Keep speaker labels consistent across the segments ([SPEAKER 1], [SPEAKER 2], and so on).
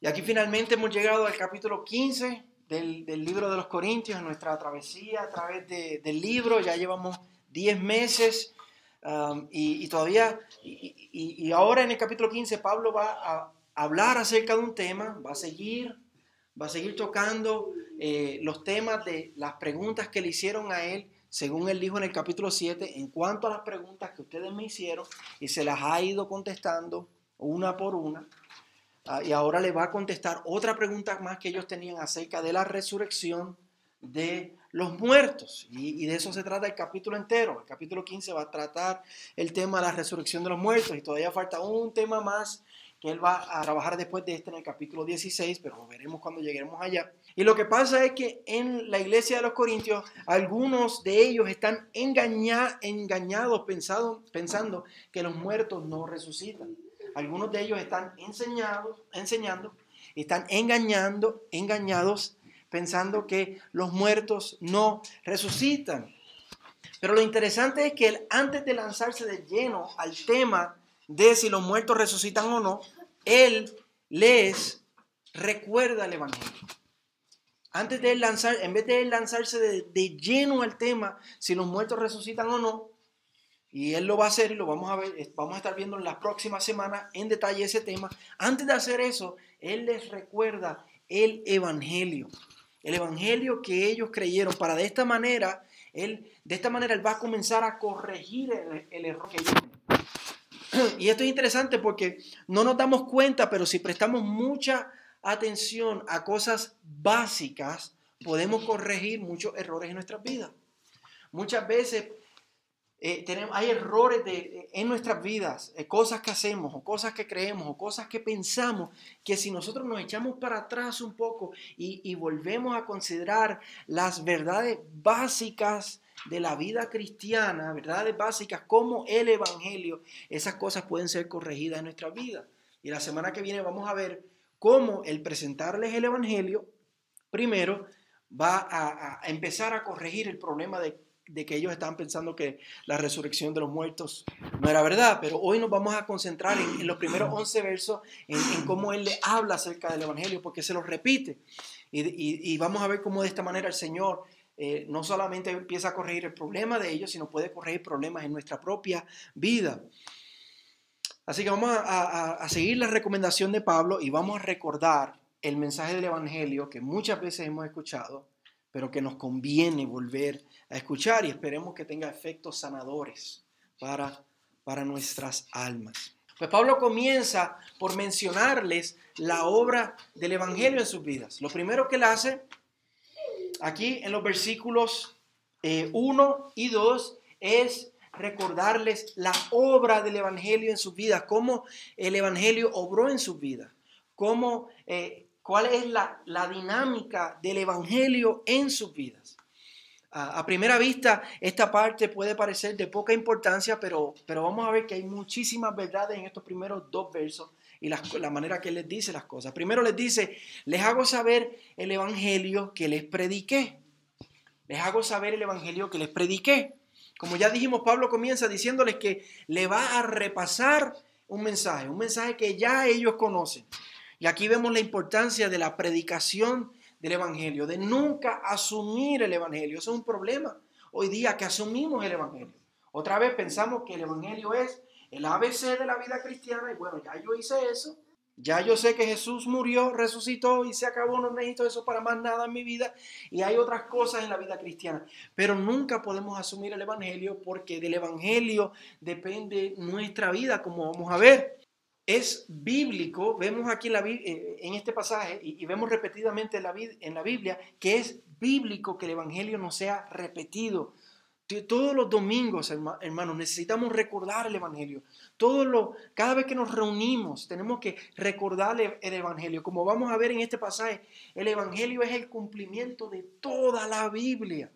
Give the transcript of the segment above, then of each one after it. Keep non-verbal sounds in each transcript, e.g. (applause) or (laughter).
[SPEAKER 1] Y aquí finalmente hemos llegado al capítulo 15 del, libro de los Corintios, nuestra travesía a través del libro. Ya llevamos 10 meses um, y, todavía, y, ahora en el capítulo 15 Pablo va a hablar acerca de un tema, va a seguir, va a seguir tocando eh, los temas de las preguntas que le hicieron a él según él dijo en el capítulo 7, en cuanto a las preguntas que ustedes me hicieron, y se las ha ido contestando una por una. Ah, y ahora le va a contestar otra pregunta más que ellos tenían acerca de la resurrección de los muertos. Y, de eso se trata el capítulo entero. El capítulo 15 va a tratar el tema de la resurrección de los muertos. Y todavía falta un tema más que él va a trabajar después de este en el capítulo 16, pero lo veremos cuando lleguemos allá. Y lo que pasa es que en la iglesia de los Corintios, algunos de ellos están engañados pensando, pensando que los muertos no resucitan. Algunos de ellos están enseñados, enseñando, están engañando, engañados, pensando que los muertos no resucitan. Pero lo interesante es que él, antes de lanzarse de lleno al tema de si los muertos resucitan o no, él les recuerda el Evangelio. Antes de lanzar, en vez de lanzarse de, de lleno al tema si los muertos resucitan o no, y él lo va a hacer y lo vamos a ver, vamos a estar viendo en las próximas semanas en detalle ese tema. Antes de hacer eso, él les recuerda el evangelio. El evangelio que ellos creyeron para de esta manera, él de esta manera él va a comenzar a corregir el, error que ellos (clears throat) Y esto es interesante porque no nos damos cuenta, pero si prestamos mucha atención a cosas básicas, podemos corregir muchos errores en nuestras vidas. Muchas veces eh, hay errores de, en nuestras vidas, eh, cosas que hacemos o cosas que creemos o cosas que pensamos, que si nosotros nos echamos para atrás un poco y, volvemos a considerar las verdades básicas de la vida cristiana, verdades básicas como el Evangelio, esas cosas pueden ser corregidas en nuestra vida. Y la semana que viene vamos a ver cómo el presentarles el Evangelio, primero, va a empezar a corregir el problema de de que ellos estaban pensando que la resurrección de los muertos no era verdad, pero hoy nos vamos a concentrar en, los primeros 11 versos, en, cómo Él le habla acerca del Evangelio, porque se lo repite. Y, vamos a ver cómo de esta manera el Señor eh, no solamente empieza a corregir el problema de ellos, sino puede corregir problemas en nuestra propia vida. Así que vamos a, a seguir la recomendación de Pablo y vamos a recordar el mensaje del Evangelio que muchas veces hemos escuchado, pero que nos conviene volver a escuchar y esperemos que tenga efectos sanadores para, para nuestras almas. Pues Pablo comienza por mencionarles la obra del Evangelio en sus vidas. Lo primero que él hace aquí en los versículos 1 eh, y 2 es recordarles la obra del Evangelio en sus vidas, cómo el Evangelio obró en sus vidas, cómo, eh, cuál es la, la dinámica del Evangelio en sus vidas. A, primera vista, esta parte puede parecer de poca importancia, pero, pero vamos a ver que hay muchísimas verdades en estos primeros dos versos y la, la manera que les dice las cosas. Primero les dice, les hago saber el evangelio que les prediqué. Les hago saber el evangelio que les prediqué. Como ya dijimos, Pablo comienza diciéndoles que le va a repasar un mensaje, un mensaje que ya ellos conocen. Y aquí vemos la importancia de la predicación del Evangelio, de nunca asumir el Evangelio. Eso es un problema hoy día que asumimos el Evangelio. Otra vez pensamos que el Evangelio es el ABC de la vida cristiana y bueno, ya yo hice eso. Ya yo sé que Jesús murió, resucitó y se acabó, no necesito eso para más nada en mi vida. Y hay otras cosas en la vida cristiana. Pero nunca podemos asumir el Evangelio porque del Evangelio depende nuestra vida, como vamos a ver es bíblico, vemos aquí en, este pasaje y, vemos repetidamente en la, Biblia que es bíblico que el Evangelio no sea repetido. Todos los domingos, hermanos, necesitamos recordar el Evangelio. Todos los, cada vez que nos reunimos, tenemos que recordar el Evangelio. Como vamos a ver en este pasaje, el Evangelio es el cumplimiento de toda la Biblia.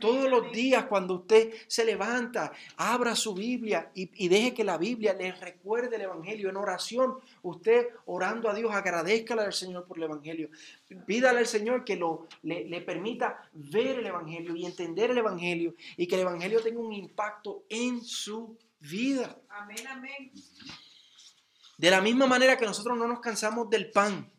[SPEAKER 1] Todos los días cuando usted se levanta, abra su Biblia y, deje que la Biblia le recuerde el Evangelio. En oración, usted orando a Dios, agradezcale al Señor por el Evangelio. Pídale al Señor que lo, le, le permita ver el Evangelio y entender el Evangelio y que el Evangelio tenga un impacto en su vida. Amén, amén. De la misma manera que nosotros no nos cansamos del pan,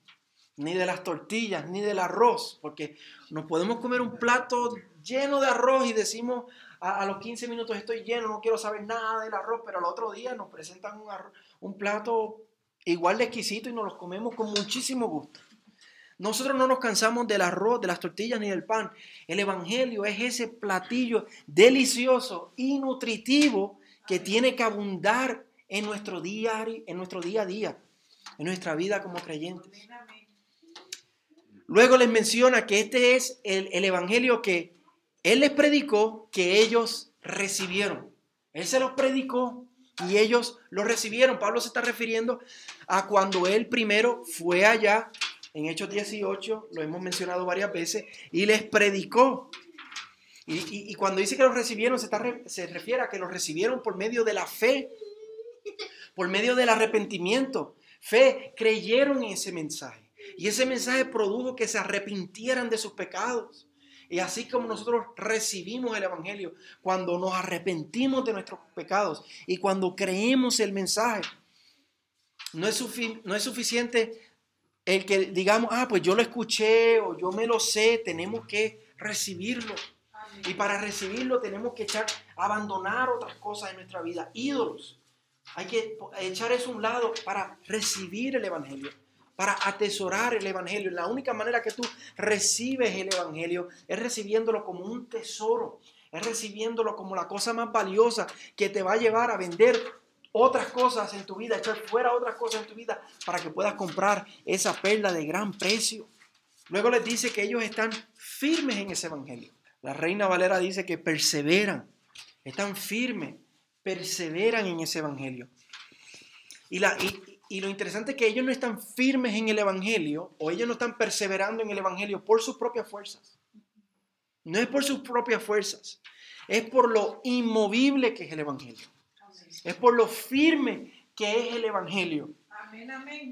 [SPEAKER 1] ni de las tortillas, ni del arroz, porque nos podemos comer un plato lleno de arroz y decimos a, los 15 minutos estoy lleno, no quiero saber nada del arroz, pero al otro día nos presentan un, un plato igual de exquisito y nos los comemos con muchísimo gusto. Nosotros no nos cansamos del arroz, de las tortillas ni del pan. El Evangelio es ese platillo delicioso y nutritivo que tiene que abundar en nuestro día, en nuestro día a día, en nuestra vida como creyentes. Luego les menciona que este es el, el Evangelio que Él les predicó, que ellos recibieron. Él se los predicó y ellos lo recibieron. Pablo se está refiriendo a cuando Él primero fue allá en Hechos 18, lo hemos mencionado varias veces, y les predicó. Y, cuando dice que los recibieron, se, se refiere a que los recibieron por medio de la fe, por medio del arrepentimiento. Fe, creyeron en ese mensaje. Y ese mensaje produjo que se arrepintieran de sus pecados. Y así como nosotros recibimos el Evangelio, cuando nos arrepentimos de nuestros pecados y cuando creemos el mensaje, no es, suficiente el que digamos, ah, pues yo lo escuché o yo me lo sé, tenemos que recibirlo. Y para recibirlo tenemos que echar, abandonar otras cosas en nuestra vida, ídolos. Hay que echar eso a un lado para recibir el Evangelio, para atesorar el Evangelio. La única manera que tú recibes el Evangelio es recibiéndolo como un tesoro, es recibiéndolo como la cosa más valiosa que te va a llevar a vender otras cosas en tu vida, echar fuera otras cosas en tu vida para que puedas comprar esa perla de gran precio. Luego les dice que ellos están firmes en ese evangelio. La reina Valera dice que perseveran, están firmes, perseveran en ese evangelio. Y, la, y, lo interesante es que ellos no están firmes en el evangelio o ellos no están perseverando en el evangelio por sus propias fuerzas. No es por sus propias fuerzas, es por lo inmovible que es el evangelio. Es por lo firme que es el Evangelio.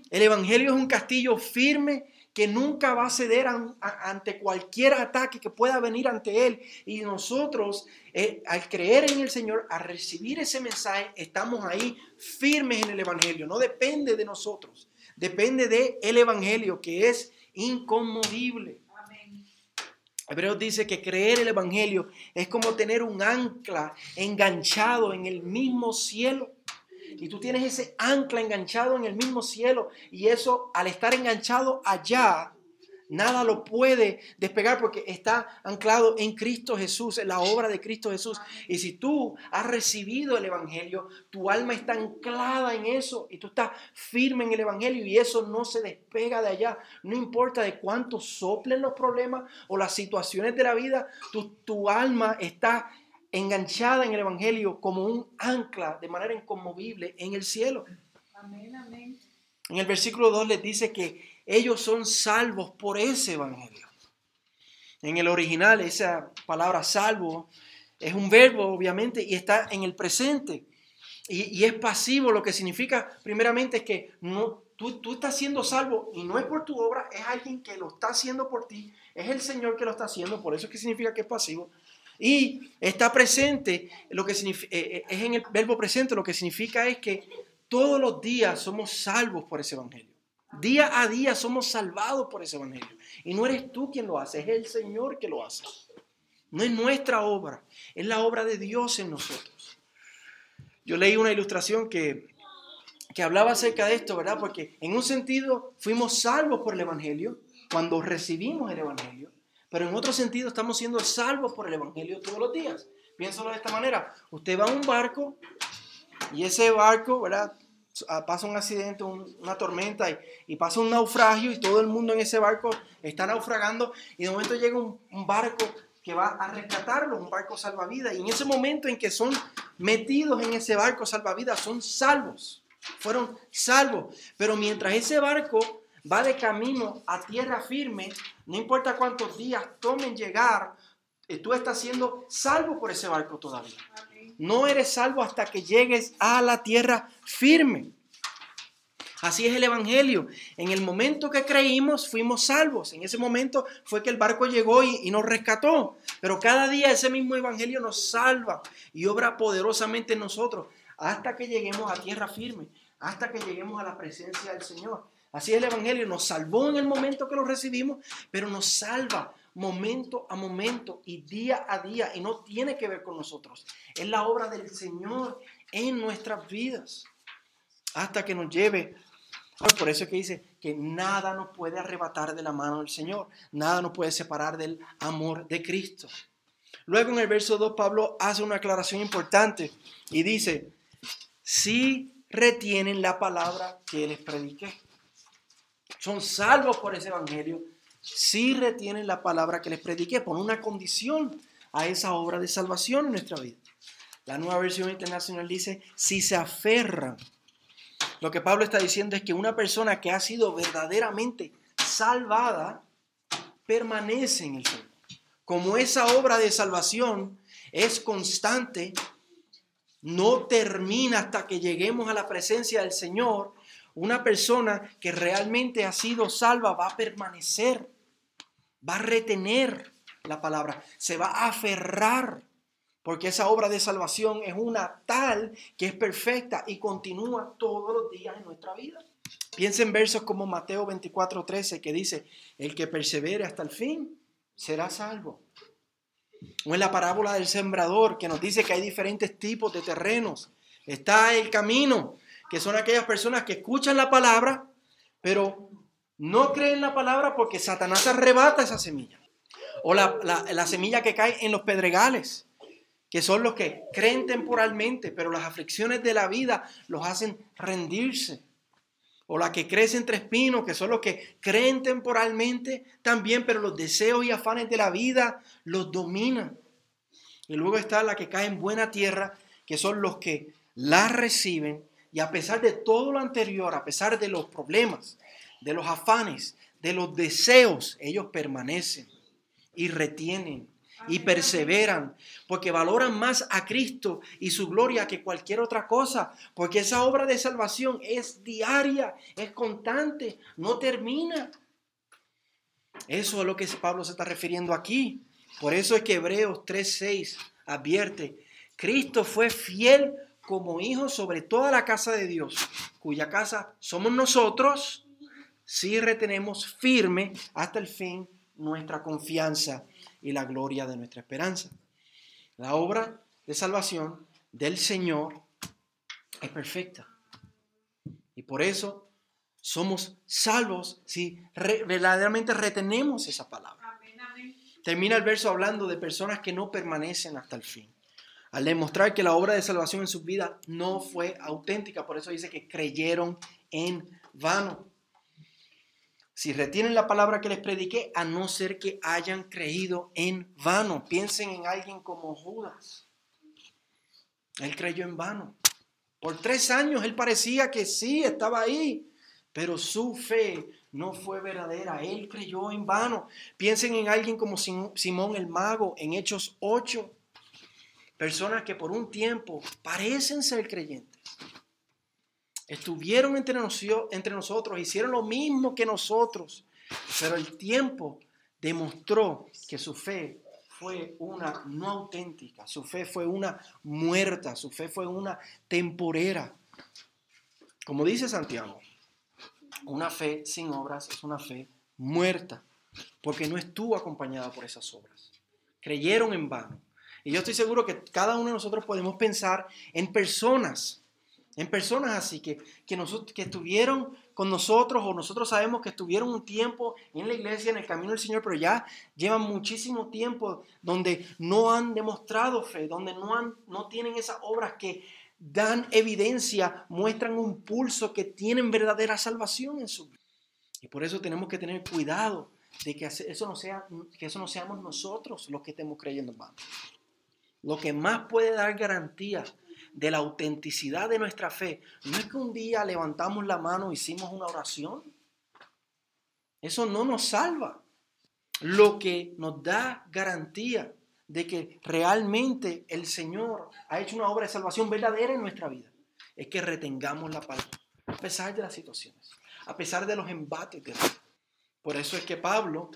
[SPEAKER 1] El Evangelio es un castillo firme que nunca va a ceder ante cualquier ataque que pueda venir ante él. Y nosotros, eh, al creer en el Señor, al recibir ese mensaje, estamos ahí firmes en el Evangelio. No depende de nosotros, depende del el Evangelio que es inconmovible. Hebreos dice que creer el Evangelio es como tener un ancla enganchado en el mismo cielo. Y tú tienes ese ancla enganchado en el mismo cielo. Y eso, al estar enganchado allá, Nada lo puede despegar porque está anclado en Cristo Jesús, en la obra de Cristo Jesús. Y si tú has recibido el Evangelio, tu alma está anclada en eso y tú estás firme en el Evangelio y eso no se despega de allá. No importa de cuánto soplen los problemas o las situaciones de la vida, tu, tu alma está enganchada en el Evangelio como un ancla de manera inconmovible en el cielo. Amén, amén. En el versículo 2 les dice que ellos son salvos por ese evangelio. En el original, esa palabra salvo es un verbo, obviamente, y está en el presente. Y, es pasivo, lo que significa, primeramente, es que no, tú, tú estás siendo salvo y no es por tu obra, es alguien que lo está haciendo por ti, es el Señor que lo está haciendo, por eso es que significa que es pasivo. Y está presente, lo que eh, eh, es en el verbo presente, lo que significa es que todos los días somos salvos por ese evangelio. Día a día somos salvados por ese evangelio. Y no eres tú quien lo hace, es el Señor que lo hace. No es nuestra obra, es la obra de Dios en nosotros. Yo leí una ilustración que, que hablaba acerca de esto, ¿verdad? Porque en un sentido fuimos salvos por el evangelio cuando recibimos el evangelio, pero en otro sentido estamos siendo salvos por el evangelio todos los días. Piénsalo de esta manera. Usted va a un barco y ese barco, ¿verdad? Ah, pasa un accidente, una tormenta y, pasa un naufragio y todo el mundo en ese barco está naufragando y de momento llega un, barco que va a rescatarlos, un barco salvavidas. Y en ese momento en que son metidos en ese barco salvavidas, son salvos, fueron salvos. Pero mientras ese barco va de camino a tierra firme, no importa cuántos días tomen llegar, eh, tú estás siendo salvo por ese barco todavía. No eres salvo hasta que llegues a la tierra firme. Así es el Evangelio. En el momento que creímos, fuimos salvos. En ese momento fue que el barco llegó y, nos rescató. Pero cada día ese mismo Evangelio nos salva y obra poderosamente en nosotros hasta que lleguemos a tierra firme, hasta que lleguemos a la presencia del Señor. Así es el Evangelio, nos salvó en el momento que lo recibimos, pero nos salva momento a momento y día a día y no tiene que ver con nosotros. Es la obra del Señor en nuestras vidas hasta que nos lleve. Por eso es que dice que nada nos puede arrebatar de la mano del Señor, nada nos puede separar del amor de Cristo. Luego en el verso 2 Pablo hace una aclaración importante y dice, si retienen la palabra que les prediqué, son salvos por ese evangelio, si retienen la palabra que les prediqué, pone una condición a esa obra de salvación en nuestra vida. La nueva versión internacional dice, si se aferran. Lo que Pablo está diciendo es que una persona que ha sido verdaderamente salvada permanece en el Señor. Como esa obra de salvación es constante, no termina hasta que lleguemos a la presencia del Señor, una persona que realmente ha sido salva va a permanecer va a retener la palabra, se va a aferrar, porque esa obra de salvación es una tal que es perfecta y continúa todos los días en nuestra vida. Piensa en versos como Mateo 24, 13, que dice, el que persevere hasta el fin será salvo. O en la parábola del sembrador, que nos dice que hay diferentes tipos de terrenos. Está el camino, que son aquellas personas que escuchan la palabra, pero no creen la palabra porque Satanás arrebata esa semilla. O la, la, semilla que cae en los pedregales, que son los que creen temporalmente, pero las aflicciones de la vida los hacen rendirse. O la que crece entre espinos, que son los que creen temporalmente también, pero los deseos y afanes de la vida los dominan. Y luego está la que cae en buena tierra, que son los que la reciben y a pesar de todo lo anterior, a pesar de los problemas, de los afanes, de los deseos, ellos permanecen y retienen y perseveran, porque valoran más a Cristo y su gloria que cualquier otra cosa, porque esa obra de salvación es diaria, es constante, no termina. Eso es lo que Pablo se está refiriendo aquí. Por eso es que Hebreos 3:6 advierte, Cristo fue fiel como hijo sobre toda la casa de Dios, cuya casa somos nosotros si retenemos firme hasta el fin nuestra confianza y la gloria de nuestra esperanza. La obra de salvación del Señor es perfecta. Y por eso somos salvos si verdaderamente retenemos esa palabra. Termina el verso hablando de personas que no permanecen hasta el fin. Al demostrar que la obra de salvación en su vida no fue auténtica, por eso dice que creyeron en vano si retienen la palabra que les prediqué, a no ser que hayan creído en vano. Piensen en alguien como Judas. Él creyó en vano. Por tres años él parecía que sí, estaba ahí, pero su fe no fue verdadera. Él creyó en vano. Piensen en alguien como Simón el mago en Hechos 8. Personas que por un tiempo parecen ser creyentes Estuvieron entre, entre nosotros, hicieron lo mismo que nosotros, pero el tiempo demostró que su fe fue una no auténtica, su fe fue una muerta, su fe fue una temporera. Como dice Santiago, una fe sin obras es una fe muerta, porque no estuvo acompañada por esas obras. Creyeron en vano. Y yo estoy seguro que cada uno de nosotros podemos pensar en personas en personas así, que, que, nosotros, que estuvieron con nosotros o nosotros sabemos que estuvieron un tiempo en la iglesia, en el camino del Señor, pero ya llevan muchísimo tiempo donde no han demostrado fe, donde no, han, no tienen esas obras que dan evidencia, muestran un pulso que tienen verdadera salvación en su vida. Y por eso tenemos que tener cuidado de que eso no, sea, que eso no seamos nosotros los que estemos creyendo en vano. Lo que más puede dar garantía de la autenticidad de nuestra fe, no es que un día levantamos la mano, hicimos una oración. Eso no nos salva. Lo que nos da garantía de que realmente el Señor ha hecho una obra de salvación verdadera en nuestra vida es que retengamos la palabra, a pesar de las situaciones, a pesar de los embates de Por eso es que Pablo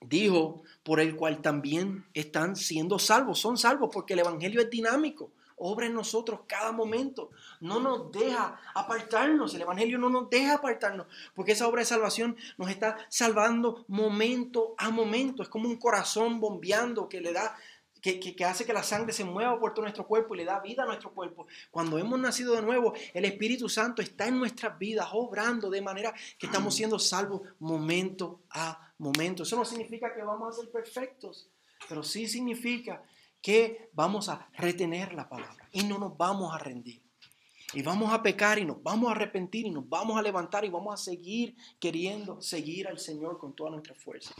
[SPEAKER 1] dijo, por el cual también están siendo salvos, son salvos porque el Evangelio es dinámico. obra en nosotros cada momento. No nos deja apartarnos. El Evangelio no nos deja apartarnos. Porque esa obra de salvación nos está salvando momento a momento. Es como un corazón bombeando que le da que, hace que la sangre se mueva por todo nuestro cuerpo y le da vida a nuestro cuerpo. Cuando hemos nacido de nuevo, el Espíritu Santo está en nuestras vidas, obrando de manera que estamos siendo salvos momento a momento. Eso no significa que vamos a ser perfectos, pero sí significa que vamos a retener la palabra y no nos vamos a rendir. Y vamos a pecar y nos vamos a arrepentir y nos vamos a levantar y vamos a seguir queriendo seguir al Señor con toda nuestra fuerza.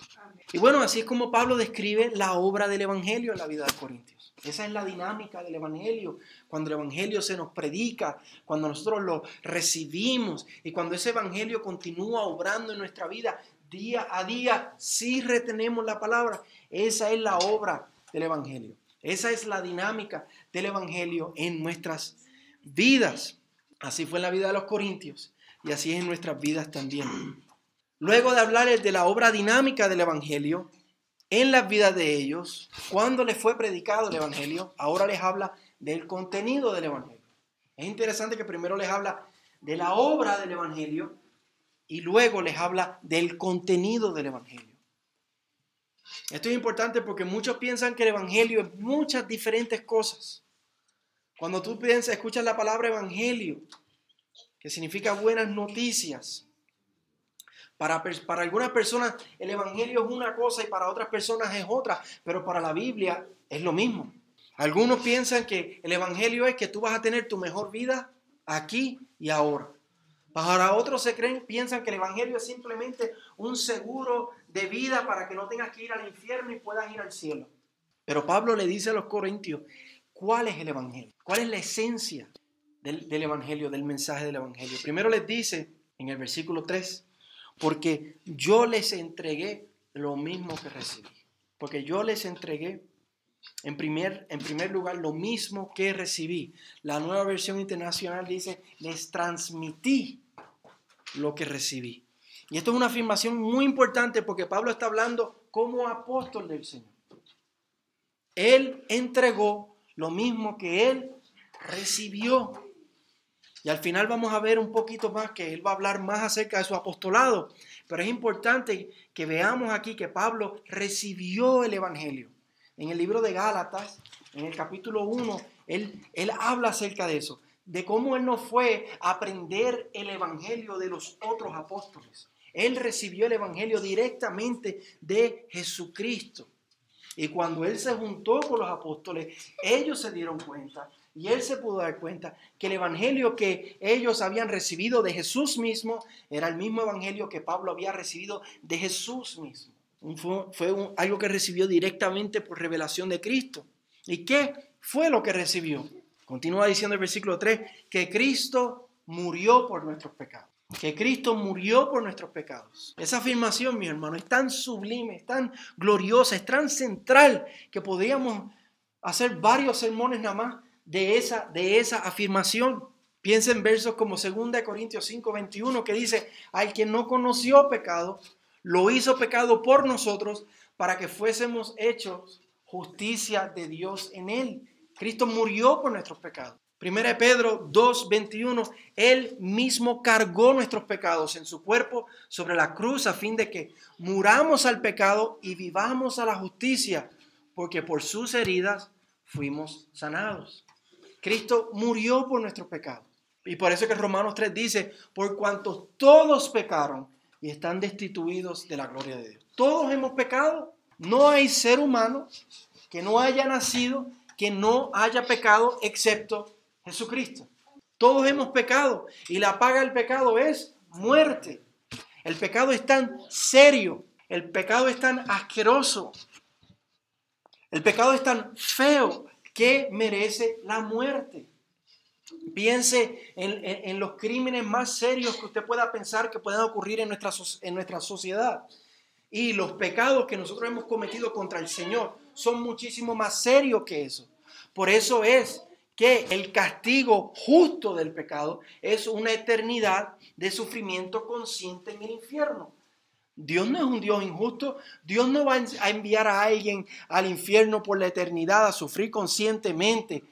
[SPEAKER 1] Y bueno, así es como Pablo describe la obra del Evangelio en la vida de Corintios. Esa es la dinámica del Evangelio. Cuando el Evangelio se nos predica, cuando nosotros lo recibimos y cuando ese Evangelio continúa obrando en nuestra vida día a día, si retenemos la palabra. Esa es la obra del Evangelio. Esa es la dinámica del Evangelio en nuestras vidas. Así fue en la vida de los corintios y así es en nuestras vidas también. Luego de hablarles de la obra dinámica del Evangelio en las vidas de ellos, cuando les fue predicado el Evangelio, ahora les habla del contenido del Evangelio. Es interesante que primero les habla de la obra del Evangelio y luego les habla del contenido del Evangelio. Esto es importante porque muchos piensan que el Evangelio es muchas diferentes cosas. Cuando tú piensas, escuchas la palabra evangelio, que significa buenas noticias, para, para, algunas personas el Evangelio es una cosa y para otras personas es otra, pero para la Biblia es lo mismo. Algunos piensan que el Evangelio es que tú vas a tener tu mejor vida aquí y ahora. Para otros se creen, piensan que el Evangelio es simplemente un seguro de vida para que no tengas que ir al infierno y puedas ir al cielo. Pero Pablo le dice a los corintios ¿Cuál es el Evangelio? ¿Cuál es la esencia del, Evangelio, del mensaje del Evangelio? Primero les dice en el versículo 3, porque yo les entregué lo mismo que recibí. Porque yo les entregué en primer, en primer lugar lo mismo que recibí. La nueva versión internacional dice, les transmití lo que recibí. Y esto es una afirmación muy importante porque Pablo está hablando como apóstol del Señor. Él entregó lo mismo que él recibió. Y al final vamos a ver un poquito más que él va a hablar más acerca de su apostolado. Pero es importante que veamos aquí que Pablo recibió el Evangelio. En el libro de Gálatas, en el capítulo 1, él, él habla acerca de eso, de cómo él no fue a aprender el Evangelio de los otros apóstoles. Él recibió el Evangelio directamente de Jesucristo. Y cuando él se juntó con los apóstoles, ellos se dieron cuenta y él se pudo dar cuenta que el evangelio que ellos habían recibido de Jesús mismo era el mismo evangelio que Pablo había recibido de Jesús mismo. Fue, algo que recibió directamente por revelación de Cristo. ¿Y qué fue lo que recibió? Continúa diciendo el versículo 3, que Cristo murió por nuestros pecados que Cristo murió por nuestros pecados. Esa afirmación, mi hermano, es tan sublime, es tan gloriosa, es tan central que podríamos hacer varios sermones nada más de esa, de esa afirmación. Piensa en versos como 2 Corintios 5, 21 que dice, al que no conoció pecado, lo hizo pecado por nosotros para que fuésemos hechos justicia de Dios en él. Cristo murió por nuestros pecados. Primera de Pedro 2:21, Él mismo cargó nuestros pecados en su cuerpo sobre la cruz a fin de que muramos al pecado y vivamos a la justicia, porque por sus heridas fuimos sanados. Cristo murió por nuestros pecados. Y por eso que Romanos 3 dice, por cuanto todos pecaron y están destituidos de la gloria de Dios. Todos hemos pecado. No hay ser humano que no haya nacido, que no haya pecado, excepto Jesucristo. Todos hemos pecado y la paga del pecado es muerte. El pecado es tan serio, el pecado es tan asqueroso, el pecado es tan feo que merece la muerte. Piense en, los crímenes más serios que usted pueda pensar que puedan ocurrir en nuestra, en nuestra sociedad. Y los pecados que nosotros hemos cometido contra el Señor son muchísimo más serios que eso. Por eso es que el castigo justo del pecado es una eternidad de sufrimiento consciente en el infierno. Dios no es un Dios injusto. Dios no va a enviar a alguien al infierno por la eternidad a sufrir conscientemente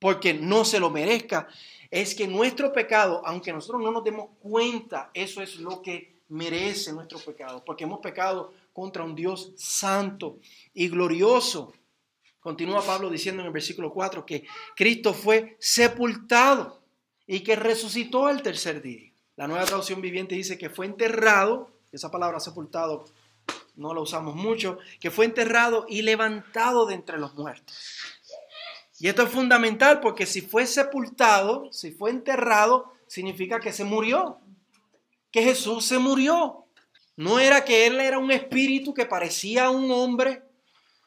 [SPEAKER 1] porque no se lo merezca, es que nuestro pecado, aunque nosotros no nos demos cuenta, eso es lo que merece nuestro pecado, porque hemos pecado contra un Dios santo y glorioso. Continúa Pablo diciendo en el versículo 4 que Cristo fue sepultado y que resucitó al tercer día. La nueva traducción viviente dice que fue enterrado, esa palabra sepultado no la usamos mucho, que fue enterrado y levantado de entre los muertos. Y esto es fundamental porque si fue sepultado, si fue enterrado, significa que se murió, que Jesús se murió. No era que él era un espíritu que parecía un hombre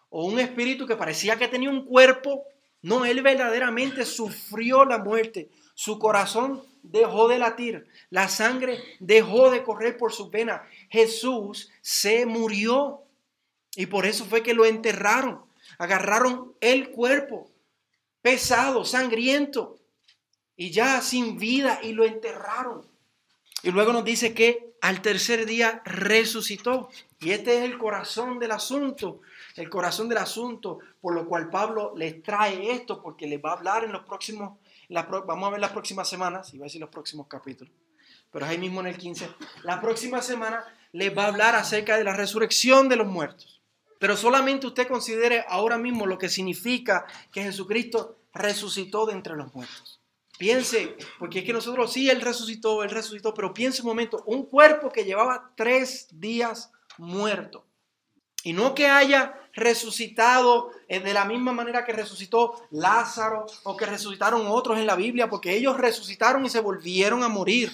[SPEAKER 1] o un espíritu que parecía que tenía un cuerpo. No, él verdaderamente sufrió la muerte. Su corazón dejó de latir, la sangre dejó de correr por sus venas. Jesús se murió y por eso fue que lo enterraron. Agarraron el cuerpo pesado, sangriento y ya sin vida y lo enterraron. Y luego nos dice que al tercer día resucitó. Y este es el corazón del asunto, el corazón del asunto, por lo cual Pablo les trae esto, porque les va a hablar en los próximos, vamos a ver las próximas semanas, iba a decir los próximos capítulos, pero ahí mismo en el 15, la próxima semana les va a hablar acerca de la resurrección de los muertos. Pero solamente usted considere ahora mismo lo que significa que Jesucristo resucitó de entre los muertos. Piense, porque es que nosotros sí, Él resucitó, Él resucitó, pero piense un momento, un cuerpo que llevaba tres días muerto. Y no que haya resucitado eh, de la misma manera que resucitó Lázaro o que resucitaron otros en la Biblia, porque ellos resucitaron y se volvieron a morir.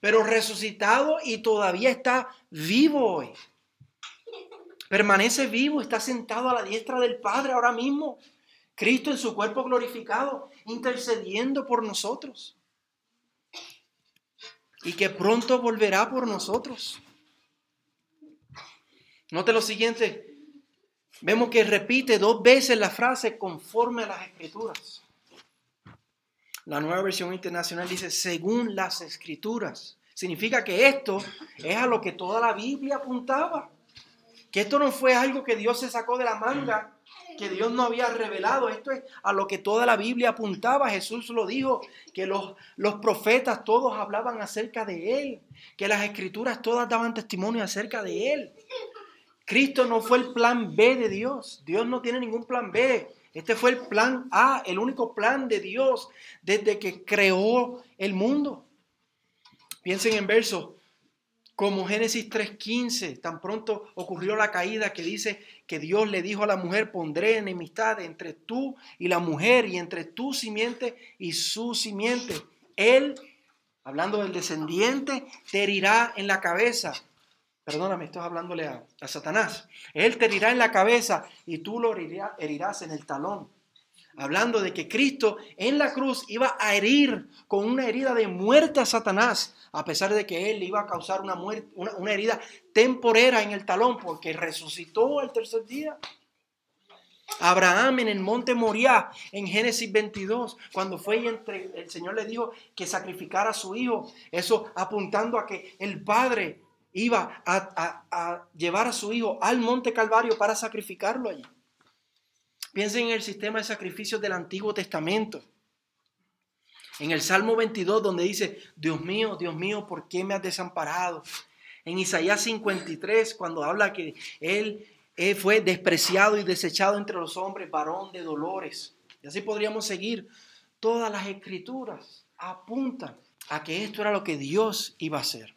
[SPEAKER 1] Pero resucitado y todavía está vivo hoy. Permanece vivo, está sentado a la diestra del Padre ahora mismo. Cristo en su cuerpo glorificado, intercediendo por nosotros. Y que pronto volverá por nosotros. Note lo siguiente. Vemos que repite dos veces la frase conforme a las escrituras. La nueva versión internacional dice según las escrituras. Significa que esto es a lo que toda la Biblia apuntaba. Que esto no fue algo que Dios se sacó de la manga que Dios no había revelado. Esto es a lo que toda la Biblia apuntaba. Jesús lo dijo, que los, los profetas todos hablaban acerca de Él, que las escrituras todas daban testimonio acerca de Él. Cristo no fue el plan B de Dios. Dios no tiene ningún plan B. Este fue el plan A, el único plan de Dios desde que creó el mundo. Piensen en verso como Génesis 3.15, tan pronto ocurrió la caída que dice que Dios le dijo a la mujer, pondré enemistad entre tú y la mujer y entre tu simiente y su simiente. Él, hablando del descendiente, te herirá en la cabeza. Perdóname, estoy hablándole a, a Satanás. Él te herirá en la cabeza y tú lo herirás en el talón hablando de que Cristo en la cruz iba a herir con una herida de muerte a Satanás, a pesar de que él iba a causar una, muerte, una, herida temporera en el talón, porque resucitó el tercer día. Abraham en el monte Moriah, en Génesis 22, cuando fue y entre, el Señor le dijo que sacrificara a su hijo, eso apuntando a que el padre iba a, llevar a su hijo al monte Calvario para sacrificarlo allí. Piensen en el sistema de sacrificios del Antiguo Testamento. En el Salmo 22 donde dice, Dios mío, Dios mío, ¿por qué me has desamparado? En Isaías 53 cuando habla que él, fue despreciado y desechado entre los hombres, varón de dolores. Y así podríamos seguir. Todas las escrituras apuntan a que esto era lo que Dios iba a hacer.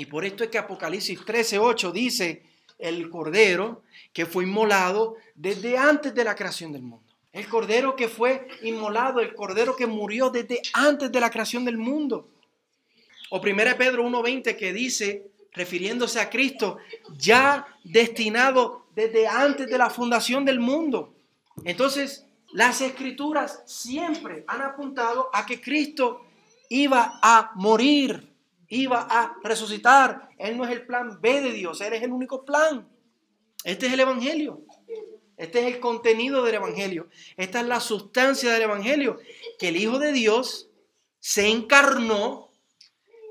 [SPEAKER 1] Y por esto es que Apocalipsis 13:8 dice, el cordero que fue inmolado desde antes de la creación del mundo. El cordero que fue inmolado, el cordero que murió desde antes de la creación del mundo. O 1 Pedro 1.20 que dice, refiriéndose a Cristo, ya destinado desde antes de la fundación del mundo. Entonces, las escrituras siempre han apuntado a que Cristo iba a morir, iba a resucitar. Él no es el plan B de Dios, Él es el único plan. Este es el Evangelio. Este es el contenido del Evangelio. Esta es la sustancia del Evangelio. Que el Hijo de Dios se encarnó,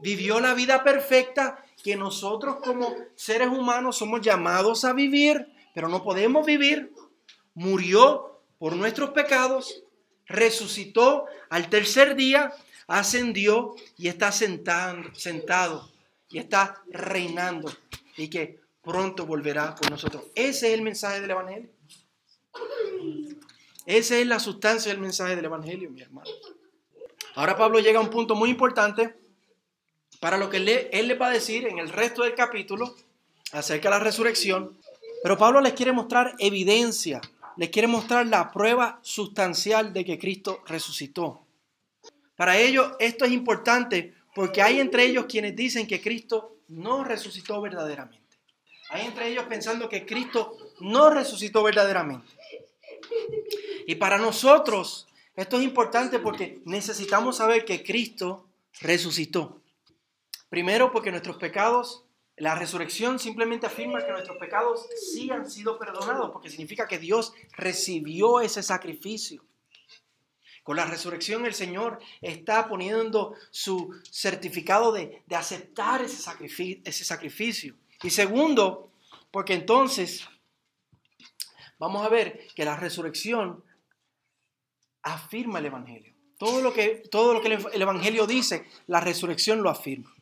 [SPEAKER 1] vivió la vida perfecta que nosotros como seres humanos somos llamados a vivir, pero no podemos vivir. Murió por nuestros pecados, resucitó al tercer día, ascendió y está sentado, sentado y está reinando y que pronto volverá con nosotros. Ese es el mensaje del Evangelio. Esa es la sustancia del mensaje del Evangelio, mi hermano. Ahora Pablo llega a un punto muy importante para lo que él le va a decir en el resto del capítulo acerca de la resurrección. Pero Pablo les quiere mostrar evidencia, les quiere mostrar la prueba sustancial de que Cristo resucitó. Para ellos esto es importante porque hay entre ellos quienes dicen que Cristo no resucitó verdaderamente. Hay entre ellos pensando que Cristo no resucitó verdaderamente. Y para nosotros esto es importante porque necesitamos saber que Cristo resucitó. Primero porque nuestros pecados, la resurrección simplemente afirma que nuestros pecados sí han sido perdonados, porque significa que Dios recibió ese sacrificio. Con la resurrección el Señor está poniendo su certificado de, aceptar ese sacrificio, ese sacrificio. Y segundo, porque entonces vamos a ver que la resurrección afirma el Evangelio. Todo lo que, todo lo que el Evangelio dice, la resurrección lo afirma.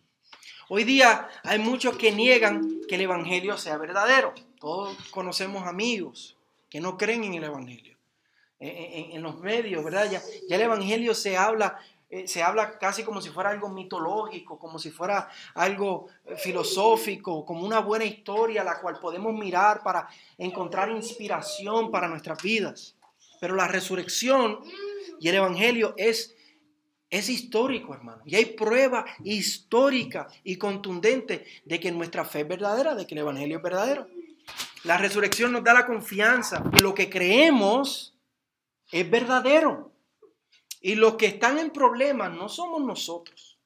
[SPEAKER 1] Hoy día hay muchos que niegan que el Evangelio sea verdadero. Todos conocemos amigos que no creen en el Evangelio. En, los medios, ¿verdad? Ya, el Evangelio se habla, eh, se habla casi como si fuera algo mitológico, como si fuera algo eh, filosófico, como una buena historia a la cual podemos mirar para encontrar inspiración para nuestras vidas. Pero la resurrección y el Evangelio es es histórico, hermano. Y hay prueba histórica y contundente de que nuestra fe es verdadera, de que el Evangelio es verdadero. La resurrección nos da la confianza que lo que creemos es verdadero. Y los que están en problemas no somos nosotros.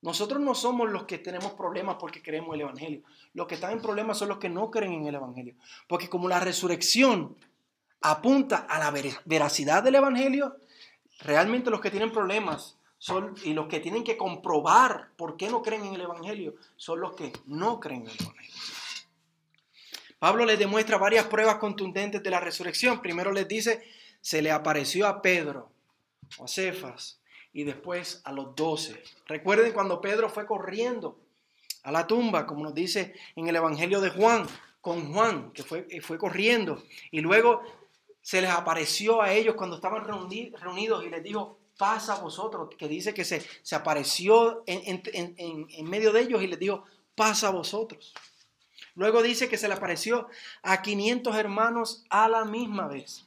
[SPEAKER 1] Nosotros no somos los que tenemos problemas porque creemos el Evangelio. Los que están en problemas son los que no creen en el Evangelio. Porque como la resurrección apunta a la veracidad del Evangelio, Realmente los que tienen problemas son, y los que tienen que comprobar por qué no creen en el Evangelio son los que no creen en el Evangelio. Pablo les demuestra varias pruebas contundentes de la resurrección. Primero les dice, se le apareció a Pedro, a Cefas, y después a los doce. Recuerden cuando Pedro fue corriendo a la tumba, como nos dice en el Evangelio de Juan, con Juan, que fue, fue corriendo. Y luego se les apareció a ellos cuando estaban reunidos y les dijo, pasa a vosotros, que dice que se, se apareció en, en, medio de ellos y les dijo, pasa a vosotros. Luego dice que se le apareció a 500 hermanos a la misma vez.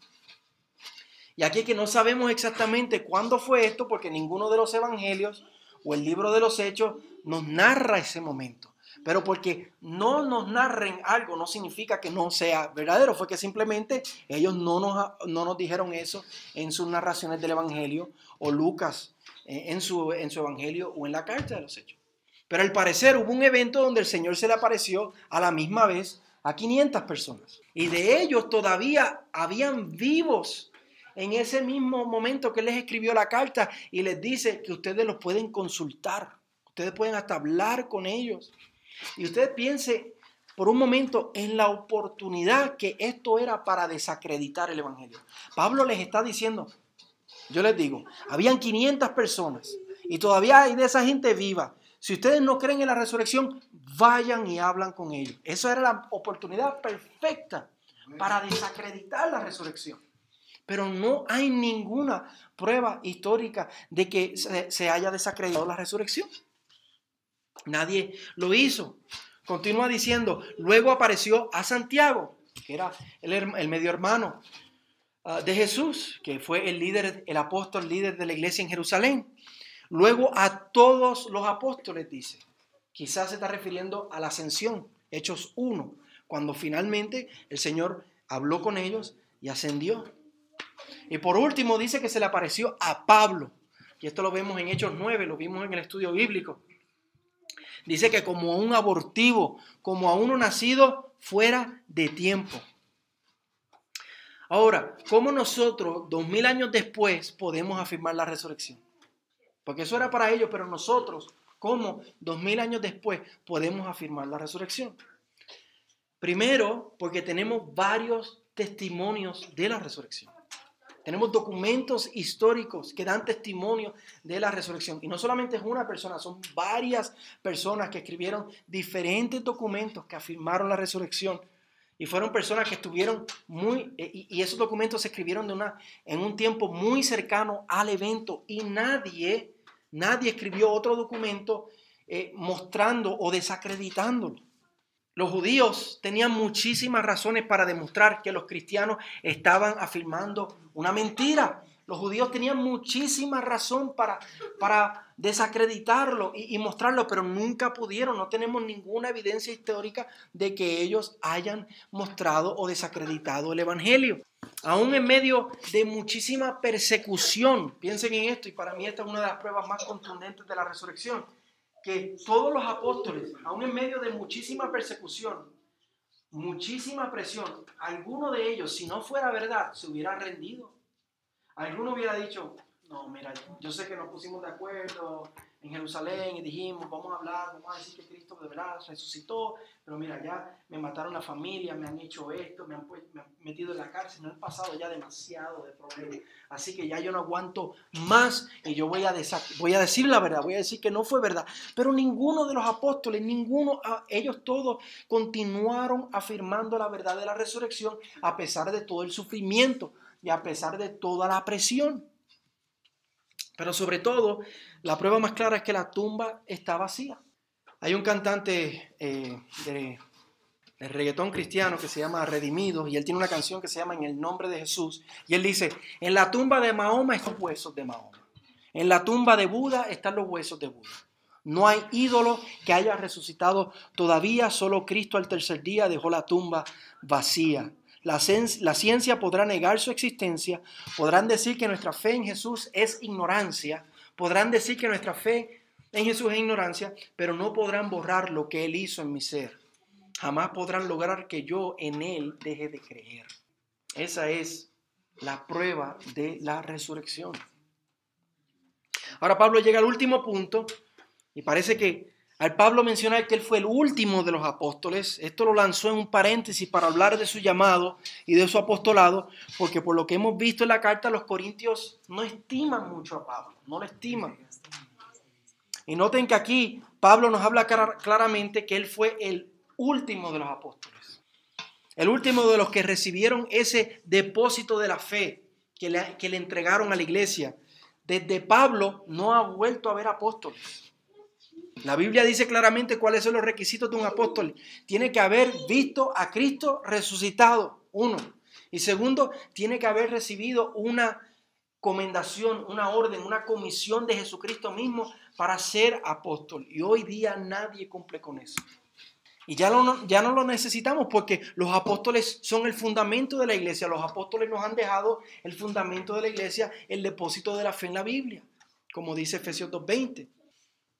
[SPEAKER 1] Y aquí que no sabemos exactamente cuándo fue esto, porque ninguno de los evangelios o el libro de los hechos nos narra ese momento. Pero porque no nos narren algo no significa que no sea verdadero. Fue que simplemente ellos no nos, no nos dijeron eso en sus narraciones del Evangelio o Lucas eh, en su, en su Evangelio o en la carta de los Hechos. Pero al parecer hubo un evento donde el Señor se le apareció a la misma vez a 500 personas. Y de ellos todavía habían vivos en ese mismo momento que les escribió la carta y les dice que ustedes los pueden consultar. Ustedes pueden hasta hablar con ellos. Y usted piense por un momento en la oportunidad que esto era para desacreditar el Evangelio. Pablo les está diciendo, yo les digo, habían 500 personas y todavía hay de esa gente viva. Si ustedes no creen en la resurrección, vayan y hablan con ellos. Esa era la oportunidad perfecta para desacreditar la resurrección. Pero no hay ninguna prueba histórica de que se, haya desacreditado la resurrección. Nadie lo hizo. Continúa diciendo, luego apareció a Santiago, que era el, medio hermano ah, de Jesús, que fue el líder, el apóstol líder de la iglesia en Jerusalén. Luego a todos los apóstoles, dice. Quizás se está refiriendo a la ascensión, Hechos 1, cuando finalmente el Señor habló con ellos y ascendió. Y por último dice que se le apareció a Pablo. Y esto lo vemos en Hechos 9, lo vimos en el estudio bíblico. Dice que como a un abortivo, como a uno nacido fuera de tiempo. Ahora, ¿cómo nosotros, dos mil años después, podemos afirmar la resurrección? Porque eso era para ellos, pero nosotros, ¿cómo dos mil años después podemos afirmar la resurrección? Primero, porque tenemos varios testimonios de la resurrección. Tenemos documentos históricos que dan testimonio de la resurrección. Y no solamente es una persona, son varias personas que escribieron diferentes documentos que afirmaron la resurrección. Y fueron personas que estuvieron muy, eh, y, esos documentos se escribieron en un tiempo muy cercano al evento. Y nadie, nadie escribió otro documento eh, mostrando o desacreditándolo. Los judíos tenían muchísimas razones para demostrar que los cristianos estaban afirmando una mentira. Los judíos tenían muchísima razón para, para desacreditarlo y, y, mostrarlo, pero nunca pudieron. No tenemos ninguna evidencia histórica de que ellos hayan mostrado o desacreditado el Evangelio. Aún en medio de muchísima persecución, piensen en esto, y para mí esta es una de las pruebas más contundentes de la resurrección que todos los apóstoles, aún en medio de muchísima persecución, muchísima presión, alguno de ellos, si no fuera verdad, se hubiera rendido. Alguno hubiera dicho, no, mira, yo sé que nos pusimos de acuerdo, en Jerusalén y dijimos, vamos a hablar, vamos a decir que Cristo de verdad resucitó, pero mira, ya me mataron la familia, me han hecho esto, me han, metido en la cárcel, no han pasado ya demasiado de problemas. Así que ya yo no aguanto más y yo voy a, voy a decir la verdad, voy a decir que no fue verdad. Pero ninguno de los apóstoles, ninguno, ellos todos continuaron afirmando la verdad de la resurrección a pesar de todo el sufrimiento y a pesar de toda la presión. Pero sobre todo, la prueba más clara es que la tumba está vacía. Hay un cantante eh, de, reggaetón cristiano que se llama Redimido y él tiene una canción que se llama En el nombre de Jesús. Y él dice, en la tumba de Mahoma están los huesos de Mahoma. En la tumba de Buda están los huesos de Buda. No hay ídolo que haya resucitado todavía, solo Cristo al tercer día dejó la tumba vacía. La, ciencia podrá negar su existencia, podrán decir que nuestra fe en Jesús es ignorancia, podrán decir que nuestra fe en Jesús es ignorancia, pero no podrán borrar lo que Él hizo en mi ser. Jamás podrán lograr que yo en Él deje de creer. Esa es la prueba de la resurrección. Ahora Pablo llega al último punto y parece que al Pablo mencionar que él fue el último de los apóstoles, esto lo lanzó en un paréntesis para hablar de su llamado y de su apostolado, porque por lo que hemos visto en la carta, los corintios no estiman mucho a Pablo, no lo estiman. Y noten que aquí Pablo nos habla claramente que él fue el último de los apóstoles, el último de los que recibieron ese depósito de la fe que le, que le entregaron a la iglesia. Desde Pablo no ha vuelto a haber apóstoles. La Biblia dice claramente cuáles son los requisitos de un apóstol. Tiene que haber visto a Cristo resucitado, uno. Y segundo, tiene que haber recibido una comendación, una orden, una comisión de Jesucristo mismo para ser apóstol. Y hoy día nadie cumple con eso. Y ya, ya no lo necesitamos porque los apóstoles son el fundamento de la iglesia. Los apóstoles nos han dejado el fundamento de la iglesia, el depósito de la fe en la Biblia, como dice Efesios 2.20.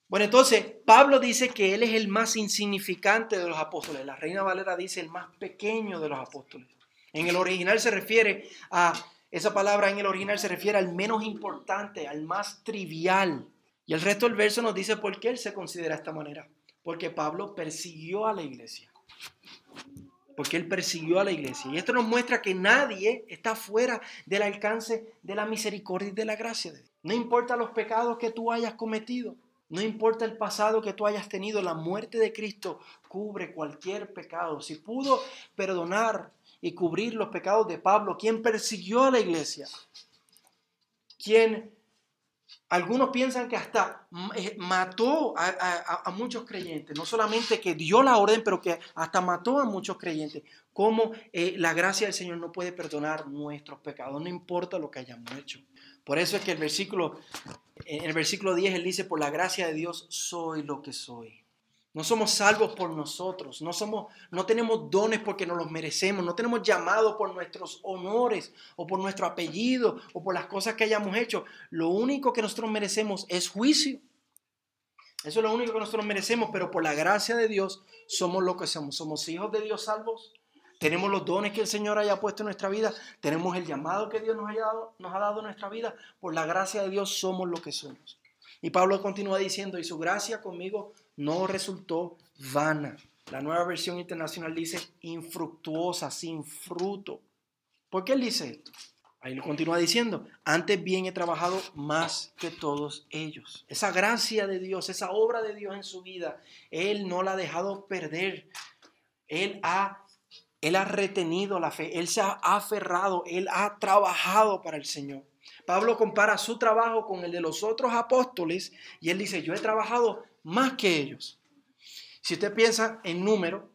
[SPEAKER 1] Bueno, entonces Pablo dice que él es el más insignificante de los apóstoles. La Reina Valera dice el más pequeño de los apóstoles. En el original se refiere a, esa palabra en el original se refiere al menos importante, al más trivial. Y el resto del verso nos dice por qué él se considera de esta manera. Porque Pablo persiguió a la iglesia. Porque él persiguió a la iglesia. Y esto nos muestra que nadie está fuera del alcance de la misericordia y de la gracia de Dios. No importa los pecados que tú hayas cometido. No importa el pasado que tú hayas tenido, la muerte de Cristo cubre cualquier pecado. Si pudo perdonar y cubrir los pecados de Pablo, quien persiguió a la iglesia, quien algunos piensan que hasta eh, mató a, muchos creyentes, no solamente que dio la orden, pero que hasta mató a muchos creyentes. Como eh, la gracia del Señor no puede perdonar nuestros pecados, no importa lo que hayamos hecho. Por eso es que el versículo, en el versículo 10 él dice, por la gracia de Dios soy lo que soy. No somos salvos por nosotros, no, somos, no tenemos dones porque nos los merecemos, no tenemos llamado por nuestros honores o por nuestro apellido o por las cosas que hayamos hecho. Lo único que nosotros merecemos es juicio. Eso es lo único que nosotros merecemos, pero por la gracia de Dios somos lo que somos. Somos hijos de Dios salvos, tenemos los dones que el Señor haya puesto en nuestra vida. Tenemos el llamado que Dios nos, haya dado, nos ha dado en nuestra vida. Por la gracia de Dios somos lo que somos. Y Pablo continúa diciendo, y su gracia conmigo no resultó vana. La nueva versión internacional dice infructuosa, sin fruto. ¿Por qué él dice esto? Ahí lo continúa diciendo, antes bien he trabajado más que todos ellos. Esa gracia de Dios, esa obra de Dios en su vida, Él no la ha dejado perder. Él ha, él ha retenido la fe, Él se ha aferrado, Él ha trabajado para el Señor. Pablo compara su trabajo con el de los otros apóstoles y él dice, yo he trabajado más que ellos. Si usted piensa en número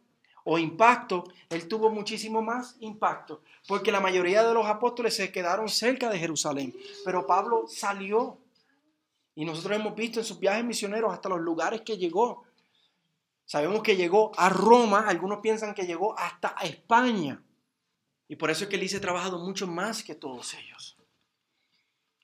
[SPEAKER 1] o impacto, él tuvo muchísimo más impacto, porque la mayoría de los apóstoles se quedaron cerca de Jerusalén, pero Pablo salió. Y nosotros hemos visto en sus viajes misioneros hasta los lugares que llegó. Sabemos que llegó a Roma, algunos piensan que llegó hasta España. Y por eso es que él dice, he trabajado mucho más que todos ellos.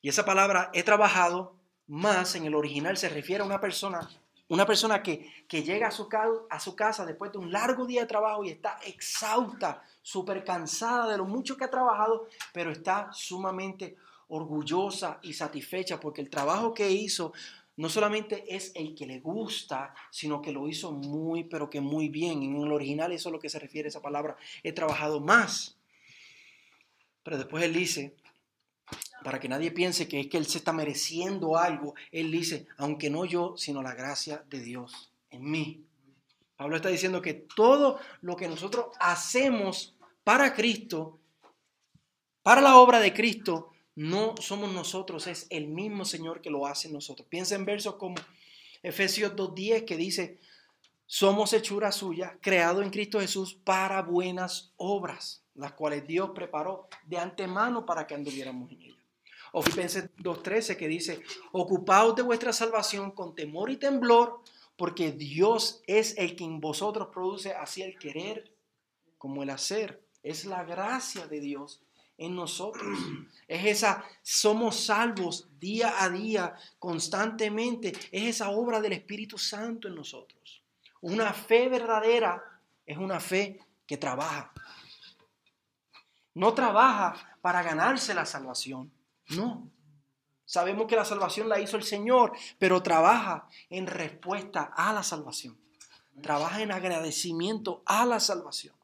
[SPEAKER 1] Y esa palabra he trabajado más en el original se refiere a una persona, una persona que, llega a su, a su casa después de un largo día de trabajo y está exhausta, súper cansada de lo mucho que ha trabajado, pero está sumamente orgullosa y satisfecha porque el trabajo que hizo no solamente es el que le gusta, sino que lo hizo muy, pero que muy bien. En el original eso es lo que se refiere a esa palabra. He trabajado más. Pero después él dice, para que nadie piense que es que Él se está mereciendo algo, Él dice, aunque no yo, sino la gracia de Dios en mí. Pablo está diciendo que todo lo que nosotros hacemos para Cristo, para la obra de Cristo, no somos nosotros, es el mismo Señor que lo hace en nosotros. Piensa en versos como Efesios 2.10 que dice, somos hechura suya, creado en Cristo Jesús para buenas obras, las cuales Dios preparó de antemano para que anduviéramos en ellas. O Filipenses 2.13 que dice, ocupaos de vuestra salvación con temor y temblor, porque Dios es el que en vosotros produce así el querer como el hacer. Es la gracia de Dios en nosotros. Es esa, somos salvos día a día, constantemente. Es esa obra del Espíritu Santo en nosotros. Una fe verdadera es una fe que trabaja. No trabaja para ganarse la salvación. No. Sabemos que la salvación la hizo el Señor, pero trabaja en respuesta a la salvación. Trabaja en agradecimiento a la salvación.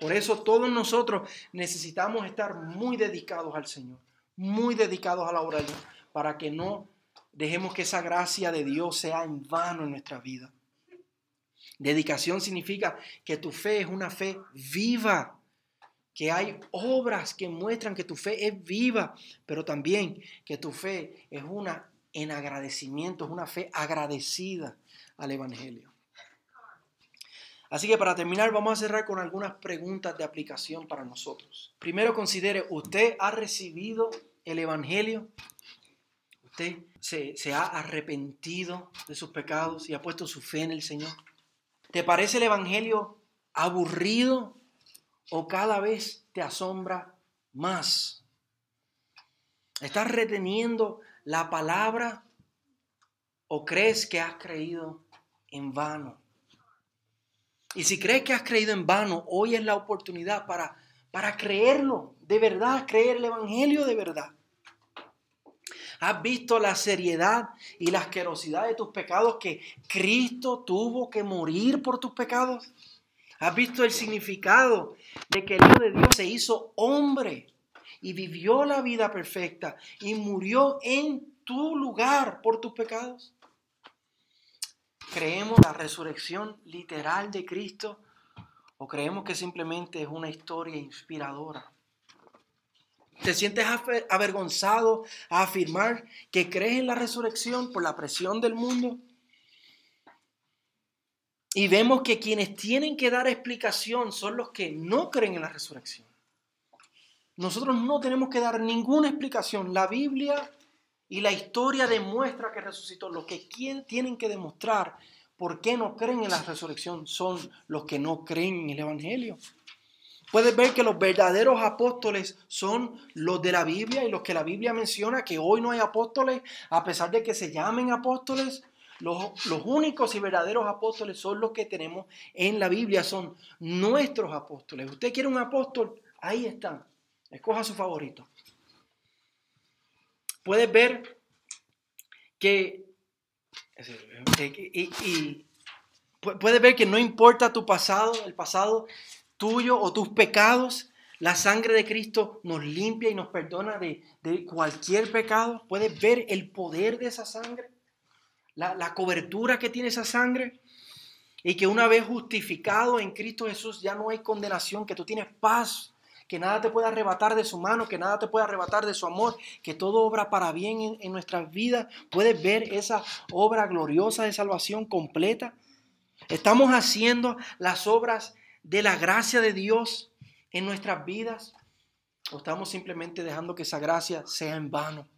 [SPEAKER 1] Por eso todos nosotros necesitamos estar muy dedicados al Señor, muy dedicados a la Dios, para que no dejemos que esa gracia de Dios sea en vano en nuestra vida. Dedicación significa que tu fe es una fe viva, que hay obras que muestran que tu fe es viva, pero también que tu fe es una en agradecimiento, es una fe agradecida al Evangelio. Así que para terminar vamos a cerrar con algunas preguntas de aplicación para nosotros. Primero considere, ¿usted ha recibido el Evangelio? ¿Usted se, se ha arrepentido de sus pecados y ha puesto su fe en el Señor? ¿Te parece el Evangelio aburrido o cada vez te asombra más? ¿Estás reteniendo la palabra o crees que has creído en vano? Y si crees que has creído en vano, hoy es la oportunidad para, para creerlo, de verdad, creer el Evangelio de verdad. ¿Has visto la seriedad y la asquerosidad de tus pecados que Cristo tuvo que morir por tus pecados? ¿Has visto el significado de que el Hijo de Dios se hizo hombre y vivió la vida perfecta y murió en tu lugar por tus pecados? ¿Creemos la resurrección literal de Cristo o creemos que simplemente es una historia inspiradora? ¿Te sientes avergonzado a afirmar que crees en la resurrección por la presión del mundo? Y vemos que quienes tienen que dar explicación son los que no creen en la resurrección. Nosotros no tenemos que dar ninguna explicación. La Biblia y la historia demuestra que resucitó. Los que tienen que demostrar por qué no creen en la resurrección son los que no creen en el Evangelio. Puedes ver que los verdaderos apóstoles son los de la Biblia y los que la Biblia menciona que hoy no hay apóstoles, a pesar de que se llamen apóstoles, los, únicos y verdaderos apóstoles son los que tenemos en la Biblia, son nuestros apóstoles. ¿Usted quiere un apóstol? Ahí están. Escoja su favorito. Puedes ver que, y, puedes ver que no importa tu pasado, el pasado tuyo o tus pecados, La sangre de Cristo nos limpia y nos perdona de, cualquier pecado. ¿Puedes ver el poder de esa sangre? La, la cobertura que tiene esa sangre. Y que una vez justificado en Cristo Jesús ya no hay condenación, que tú tienes paz, que nada te pueda arrebatar de su mano, que nada te pueda arrebatar de su amor, que todo obra para bien en, nuestras vidas. Puedes ver esa obra gloriosa de salvación completa. Estamos haciendo las obras de la gracia de Dios en nuestras vidas o estamos simplemente dejando que esa gracia sea en vano.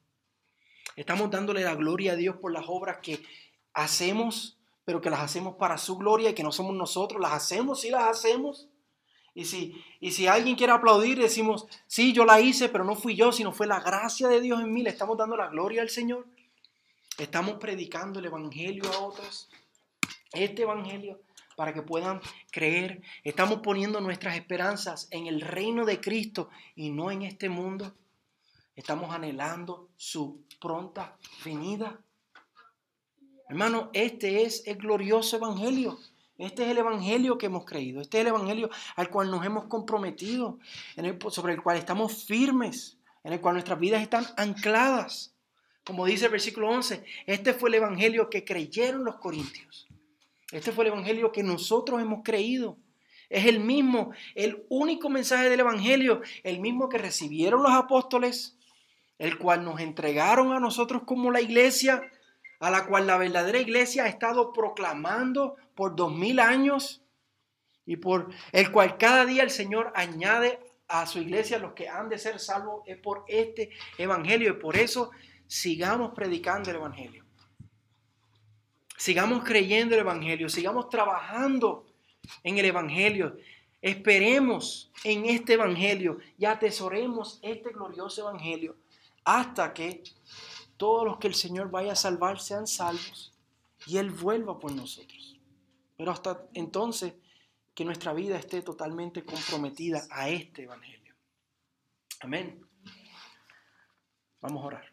[SPEAKER 1] Estamos dándole la gloria a Dios por las obras que hacemos, pero que las hacemos para su gloria y que no somos nosotros. Las hacemos, sí las hacemos. Y si, y si alguien quiere aplaudir, decimos, sí, yo la hice, pero no fui yo, sino fue la gracia de Dios en mí. Le estamos dando la gloria al Señor. Estamos predicando el Evangelio a otros. Este Evangelio para que puedan creer. Estamos poniendo nuestras esperanzas en el reino de Cristo y no en este mundo. Estamos anhelando su pronta venida. Hermano, este es el glorioso evangelio. Este es el evangelio que hemos creído. Este es el evangelio al cual nos hemos comprometido, sobre el cual estamos firmes, en el cual nuestras vidas están ancladas. Como dice el versículo 11, este fue el evangelio que creyeron los corintios. Este fue el Evangelio que nosotros hemos creído. Es el mismo, el único mensaje del Evangelio, el mismo que recibieron los apóstoles, el cual nos entregaron a nosotros como la iglesia, a la cual la verdadera iglesia ha estado proclamando por dos mil años y por el cual cada día el Señor añade a su iglesia los que han de ser salvos es por este evangelio y por eso sigamos predicando el evangelio. Sigamos creyendo el Evangelio, sigamos trabajando en el Evangelio. Esperemos en este Evangelio y atesoremos este glorioso Evangelio hasta que todos los que el Señor vaya a salvar sean salvos y Él vuelva por nosotros. Pero hasta entonces que nuestra vida esté totalmente comprometida a este Evangelio. Amén. Vamos a orar.